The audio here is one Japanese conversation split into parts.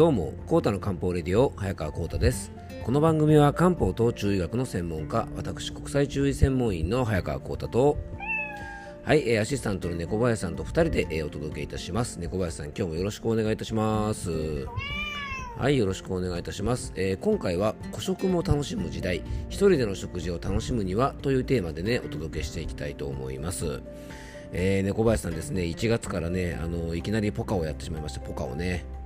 どうも、コータの漢方レディオ、早川コータです。この番組は漢方と中医学の専門家、私、国際中医専門員の早川コータと、はい、えーアシスタントの猫林さんと2人で、えーお届けいたします。猫林さん、今日もよろしくお願いいたします。はい、よろしくお願いいたします。えー今回は、孤食も楽しむ時代、一人での食事を楽しむにはというテーマでね、お届けしていきたいと思います。えー猫林さんですね、1月からね、あのいきなりポカをやってしまいました、ポカをね。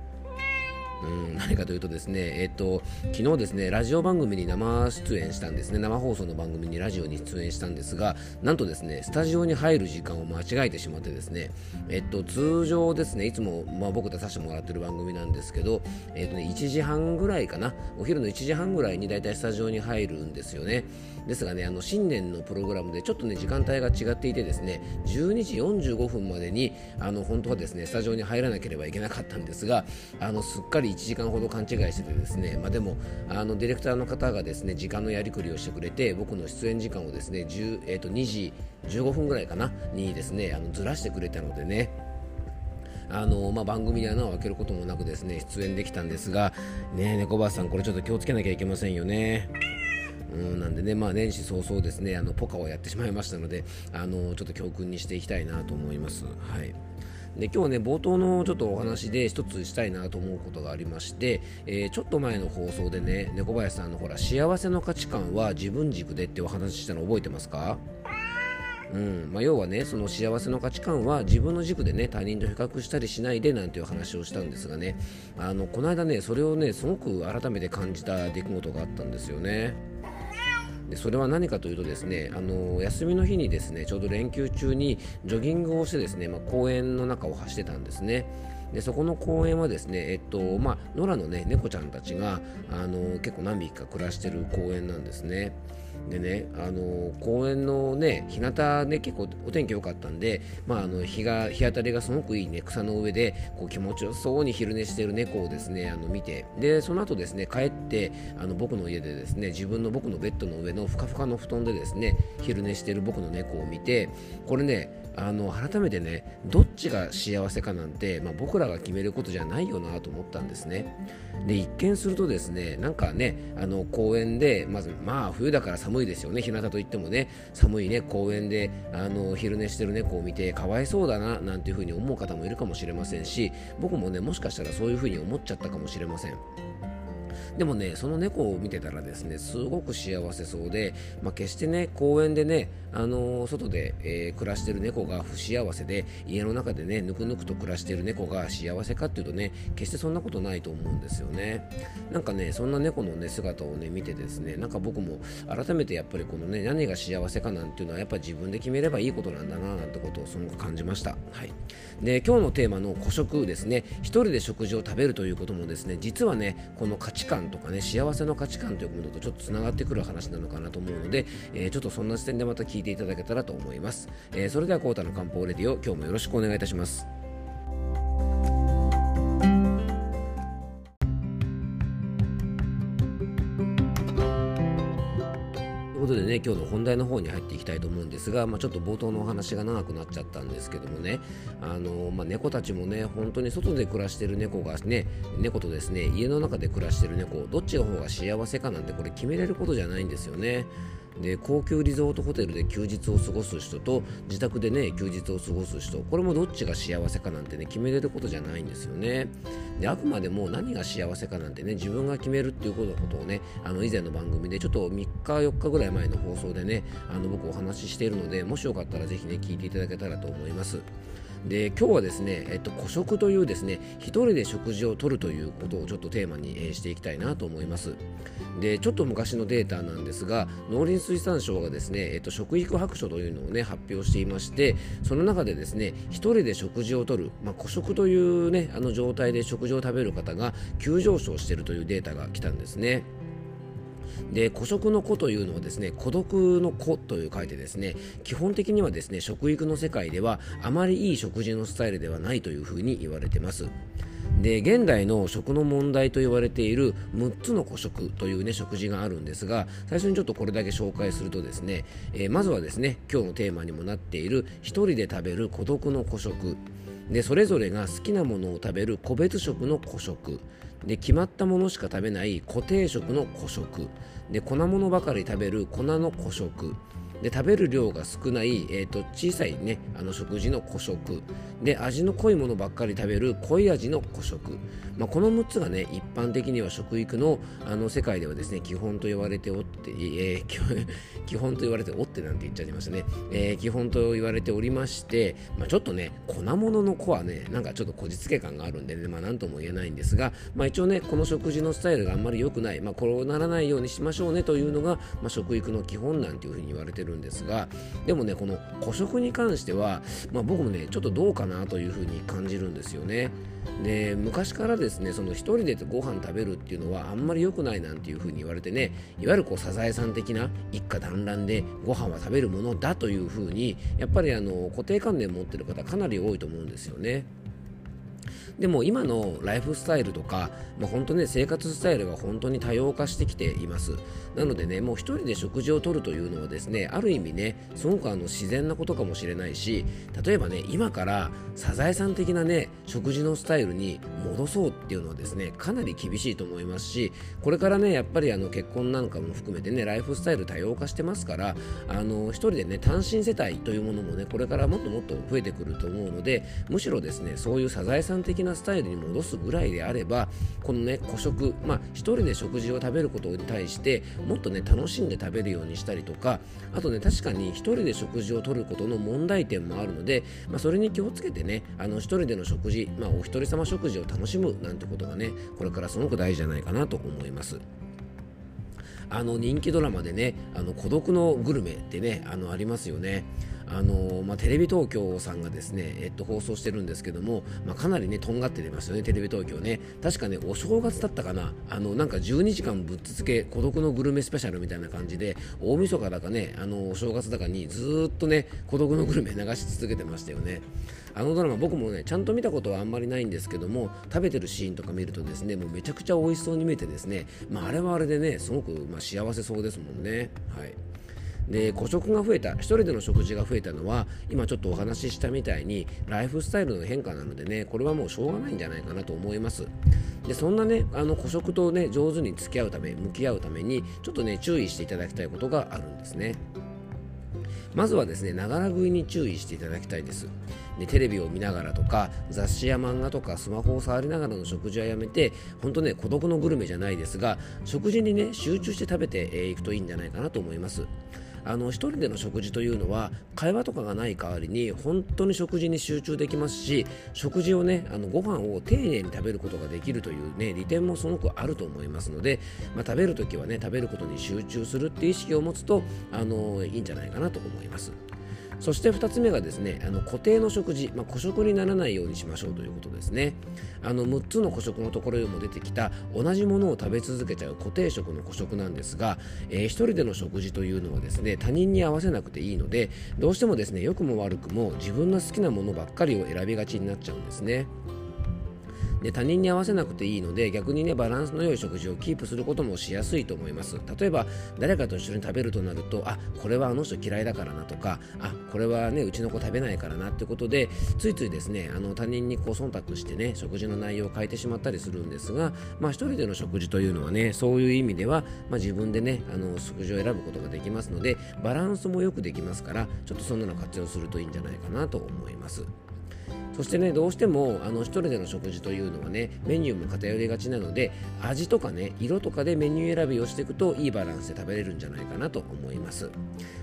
うん、何かというとですね、えっと、昨日ですね、ラジオ番組に生出演したんですね、生放送の番組にラジオに出演したんですが、なんとですね、スタジオに入る時間を間違えてしまってですね、えっと、通常ですね、いつも、まあ、僕出させてもらってる番組なんですけど、えっとね、1時半ぐらいかな、お昼の1時半ぐらいに大体スタジオに入るんですよね。ですがね、あの新年のプログラムでちょっとね、時間帯が違っていてですね、12時45分までに、あの本当はですね、スタジオに入らなければいけなかったんですが、あのすっかり1時間ほど勘違いしててですね、まあ、でもあのディレクターの方がですね時間のやりくりをしてくれて僕の出演時間をですね10、えー、と2時15分ぐらいかなにですねあのずらしてくれたのでねあのまあ、番組に穴を開けることもなくですね出演できたんですが、ね、猫林さん、これちょっと気をつけなきゃいけませんよね。うんなんでね、まあ、年始早々ですねあのポカをやってしまいましたのであのちょっと教訓にしていきたいなと思います。はいで今日ね冒頭のちょっとお話で一つしたいなと思うことがありまして、えーちょっと前の放送でね猫林さんのほら幸せの価値観は自分軸でってお話ししたの覚えてますか？うん。まあ、要はねその幸せの価値観は自分の軸でね他人と比較したりしないでなんていう話をしたんですがね。あのこの間ねそれをねすごく改めて感じた出来事があったんですよね。でそれは何かというとですねあの休みの日にですねちょうど連休中にジョギングをしてですね、まあ、公園の中を走ってたんですね。でそこの公園はですね、えっとまあ、野良の、ね、猫ちゃんたちがあの結構何匹か暮らしてる公園なんですね。でね、あの公園のね日向ね結構お天気良かったんで、まあ、あの日が日当たりがすごくいい、ね、草の上でこう気持ちよそうに昼寝している猫をですねあの見てでその後ですね帰ってあの僕の家でですね自分の僕のベッドの上のふかふかの布団でですね昼寝している僕の猫を見てこれねあの改めてねどっちが幸せかなんて、まあ、僕らが決めることじゃないよなと思ったんですね。で一見するとですねなんかねあの公園でまずまあ冬だから寒いですよね。日向といってもね寒いね公園であの昼寝してる猫を見てかわいそうだななんていうふうに思う方もいるかもしれませんし僕もねもしかしたらそういうふうに思っちゃったかもしれません。でもね、その猫を見てたらですね、すごく幸せそうで、まあ、決してね、公園でね、あのー外で、えー暮らしてる猫が不幸せで、家の中でね、ぬくぬくと暮らしてる猫が幸せかっていうとね、決してそんなことないと思うんですよね。なんかね、そんな猫のね、姿をね、見てですね、なんか僕も改めてやっぱりこのね、何が幸せかなんていうのは、やっぱ自分で決めればいいことなんだな、なんてことをすごく感じました。はい。で、今日のテーマの孤食ですね、一人で食事を食べるということもですね、実はね、この価値観とかね、幸せの価値観というものとちょっとつながってくる話なのかなと思うので、えーちょっとそんな視点でまた聞いていただけたらと思います。えーそれでは、コータの漢方レディオ、今日もよろしくお願いいたします。ことでね、今日の本題の方に入っていきたいと思うんですが、まあ、ちょっと冒頭のお話が長くなっちゃったんですけどもね、あのまあ、猫たちもね、本当に外で暮らしてる猫がね、猫とですね、家の中で暮らしてる猫、どっちの方が幸せかなんてこれ決めれることじゃないんですよね。で高級リゾートホテルで休日を過ごす人と自宅でね休日を過ごす人これもどっちが幸せかなんてね決めれることじゃないんですよね。であくまでも何が幸せかなんてね自分が決めるっていうことをねあの以前の番組でちょっと3日4日ぐらい前の放送でねあの僕お話ししているのでもしよかったらぜひね聞いていただけたらと思います。で今日はですね、えっと、孤食というですね一人で食事をとるということをちょっとテーマに、えしていきたいなと思います。でちょっと昔のデータなんですが農林水産省がですね、えっと、食育白書というのをね発表していましてその中でですね一人で食事をとる、まあ、孤食というねあの状態で食事を食べる方が急上昇しているというデータが来たんですね。で孤食の子というのはですね孤独の子という書いてですね基本的にはですね食育の世界ではあまりいい食事のスタイルではないというふうに言われてます。で現代の食の問題と言われている6つの孤食という、ね、食事があるんですが最初にちょっとこれだけ紹介するとですね、えーまずはですね今日のテーマにもなっている一人で食べる孤独の孤食。でそれぞれが好きなものを食べる個別食の孤食。で決まったものしか食べない固定食の個食。で粉物ばかり食べる粉の個食。で食べる量が少ない、えーと、小さい、ね、あの食事の個食。で味の濃いものばっかり食べる濃い味の個食、まあ、この6つがね一般的には食育のあの世界ではですね基本と言われておって、えー、基本と言われておってなんて言っちゃいましたね、えー、基本と言われておりまして、まあ、ちょっとね粉物の子はねなんかちょっとこじつけ感があるんでね、まあ、なんとも言えないんですが、まあ、一応ねこの食事のスタイルがあんまり良くない、まあ、こうならないようにしましょうねというのが、まあ、食育の基本なんていうふうに言われてるんですがでもねこの個食に関しては、まあ、僕もねちょっとどうかなというふうに感じるんですよねで昔からですねその1人でご飯食べるっていうのはあんまり良くないなんていうふうに言われてねいわゆるこうサザエさん的な一家団らんでご飯は食べるものだというふうにやっぱりあの固定観念持ってる方かなり多いと思うんですよね。でも今のライフスタイルとか、まあ、本当ね生活スタイルが本当に多様化してきています。なのでねもう1人で食事をとるというのはですねある意味ねすごくあの自然なことかもしれないし例えばね今からサザエさん的なね食事のスタイルに戻そうっていうのはですねかなり厳しいと思いますしこれからねやっぱりあの結婚なんかも含めてねライフスタイル多様化してますからあの一人でね単身世帯というものもねこれからもっともっと増えてくると思うのでむしろですねそういうサザエさん的なスタイルに戻すぐらいであればこのね個食まあ1人で食事を食べることに対してもっとね楽しんで食べるようにしたりとかあとね確かに1人で食事をとることの問題点もあるので、まあ、それに気をつけてねあの1人での食事、まあ、お一人様食事を楽しむなんてことがねこれからすごく大事じゃないかなと思います。あの人気ドラマでね「あの孤独のグルメ」ってねあのありますよね。あのまあ、テレビ東京さんがですね、えっと、放送してるんですけども、まあ、かなりねとんがって出ますよねテレビ東京ね。確かねお正月だったかな。あのなんか12時間ぶっつけ孤独のグルメスペシャルみたいな感じで大晦日だかねあのお正月だかにずっとね孤独のグルメ流し続けてましたよね。あのドラマ僕もねちゃんと見たことはあんまりないんですけども食べてるシーンとか見るとですねもうめちゃくちゃ美味しそうに見えてですね、まあ、あれはあれでねすごくまあ幸せそうですもんね。はい。で個食が増えた。1人での食事が増えたのは今ちょっとお話ししたみたいにライフスタイルの変化なのでねこれはもうしょうがないんじゃないかなと思います。でそんなねあの個食とね上手に付き合うため向き合うためにちょっとね注意していただきたいことがあるんですね。まずはですねながら食いに注意していただきたいです。でテレビを見ながらとか雑誌や漫画とかスマホを触りながらの食事はやめて本当ね孤独のグルメじゃないですが食事にね集中して食べていくといいんじゃないかなと思います。あの1人での食事というのは会話とかがない代わりに本当に食事に集中できますし食事をねあのご飯を丁寧に食べることができるというね利点もすごくあると思いますので、まあ、食べるときはね食べることに集中するっていう意識を持つとあのいいんじゃないかなと思います。そして2つ目がですねあの固定の食事、まあ、孤食にならないようにしましょうということですねあの6つの孤食のところにも出てきた同じものを食べ続けちゃう固定食の孤食なんですが、えー、1人での食事というのはですね他人に合わせなくていいのでどうしてもですね良くも悪くも自分の好きなものばっかりを選びがちになっちゃうんですね。で他人に合わせなくていいので逆にねバランスの良い食事をキープすることもしやすいと思います例えば誰かと一緒に食べるとなるとあこれはあの人嫌いだからなとかあこれはねうちの子食べないからなってことでついついですねあの他人にこう忖度してね食事の内容を変えてしまったりするんですがまあ一人での食事というのはねそういう意味では、まあ、自分でねあの食事を選ぶことができますのでバランスもよくできますからちょっとそんなの活用するといいんじゃないかなと思います。そしてねどうしてもあの1人での食事というのはねメニューも偏りがちなので味とかね色とかでメニュー選びをしていくといいバランスで食べれるんじゃないかなと思います、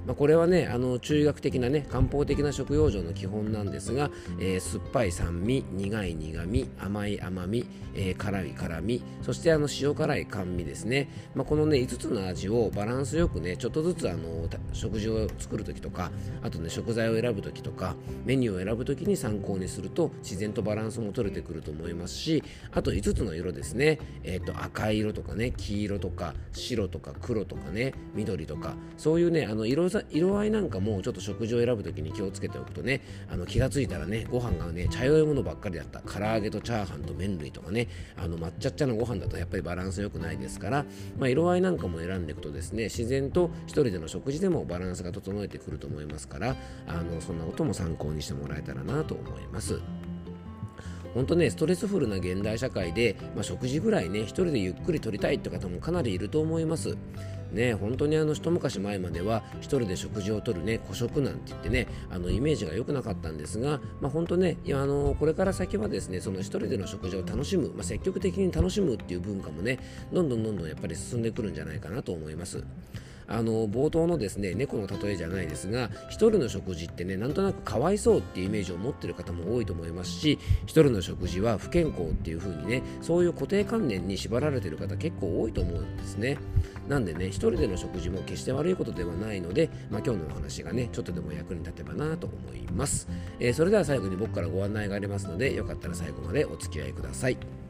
まあ、これはねあの中医学的なね漢方的な食用上の基本なんですが、えー、酸っぱい酸味苦い苦味甘い甘み、えー、辛い辛みそしてあの塩辛い甘味ですね、まあ、このね5つの味をバランスよくねちょっとずつあの食事を作るときとかあとね食材を選ぶときとかメニューを選ぶときに参考にするると自然とバランスも取れてくると思いますしあと5つの色ですね、えーと、赤色とかね黄色とか白とか黒とかね緑とか。そういうねあの色色合いなんかもちょっと食事を選ぶ時に気をつけておくとねあの気がついたらねご飯がね茶色いものばっかりだった。唐揚げとチャーハンと麺類とかねあの抹茶っ茶のご飯だとやっぱりバランス良くないですから、まあ、色合いなんかも選んでいくとですね自然と1人での食事でもバランスが整えてくると思いますからあのそんなことも参考にしてもらえたらなと思います。本当ねストレスフルな現代社会で、まあ、食事ぐらいね一人でゆっくりとりたいって方もかなりいると思いますね、本当にあの一昔前までは1人で食事をとるね孤食なんて言ってねあのイメージが良くなかったんですが、まあ、本当ねあのこれから先はですねその1人での食事を楽しむ、まあ、積極的に楽しむっていう文化もねどんどんどんどんやっぱり進んでくるんじゃないかなと思います。あの冒頭のですね猫の例えじゃないですが1人の食事ってねなんとなくかわいそうっていうイメージを持ってる方も多いと思いますし1人の食事は不健康っていう風にねそういう固定観念に縛られてる方結構多いと思うんですね。なんでね1人での食事も決して悪いことではないので、まあ、今日のお話がねちょっとでも役に立てばなと思います、えー、それでは最後に僕からご案内がありますのでよかったら最後までお付き合いください。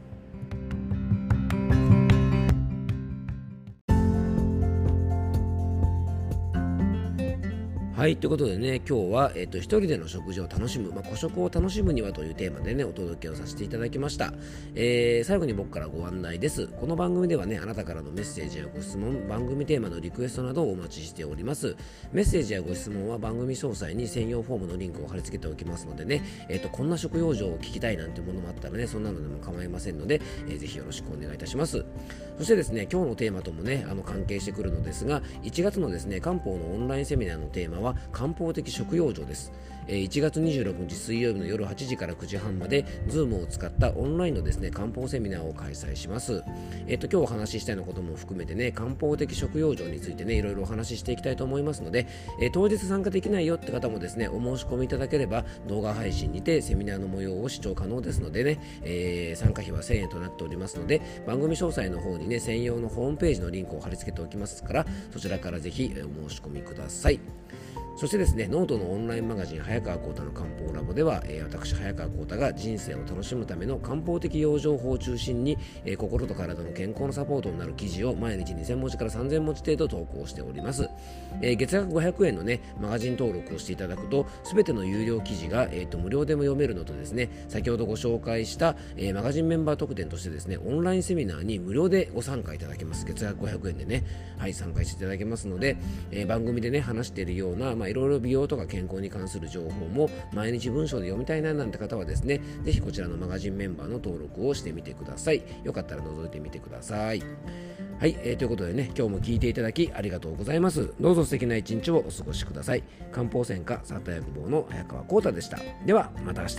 はいということでね今日は、えーと、一人での食事を楽しむ、まあ、孤食を楽しむにはというテーマでねお届けをさせていただきました、えー、最後に僕からご案内です。この番組ではねあなたからのメッセージやご質問番組テーマのリクエストなどをお待ちしております。メッセージやご質問は番組詳細に専用フォームのリンクを貼り付けておきますのでね、えーと、こんな食用情を聞きたいなんてものもあったらねそんなのでも構いませんので、えー、ぜひよろしくお願いいたします。そしてですね今日のテーマともねあの関係してくるのですが1月のですね漢方のオンラインセミナーのテーマは漢方的食用女です。1月26日水曜日の夜8時から9時半まで Zoom を使ったオンラインのですね漢方セミナーを開催します。えっ、と今日お話ししたようなことも含めてね漢方的食用所についてねいろいろお話ししていきたいと思いますので、えー、当日参加できないよって方もですねお申し込みいただければ動画配信にてセミナーの模様を視聴可能ですのでね、えー、参加費は1000円となっておりますので番組詳細の方にね専用のホームページのリンクを貼り付けておきますからそちらからぜひお申し込みください。そしてですね、ノートのオンラインマガジン、早川コータの漢方ラボでは、えー、私、早川コータが人生を楽しむための漢方的養生法を中心に、えー、心と体の健康のサポートになる記事を毎日2000文字から3000文字程度投稿しております。えー、月額500円のね、マガジン登録をしていただくと、すべての有料記事が、えーと、無料でも読めるのとですね、先ほどご紹介した、えー、マガジンメンバー特典としてですね、オンラインセミナーに無料でご参加いただけます。月額500円でね、はい、参加していただけますので、えー、番組でね、話しているような、まあ、いろいろ美容とか健康に関する情報も毎日文章で読みたいななんて方はですね、ぜひこちらのマガジンメンバーの登録をしてみてください。よかったら覗いてみてください。はい、えー、ということでね、今日も聞いていただきありがとうございます。どうぞ素敵な一日をお過ごしください。漢方専科サータ薬房の早川幸太でした。では、また明日。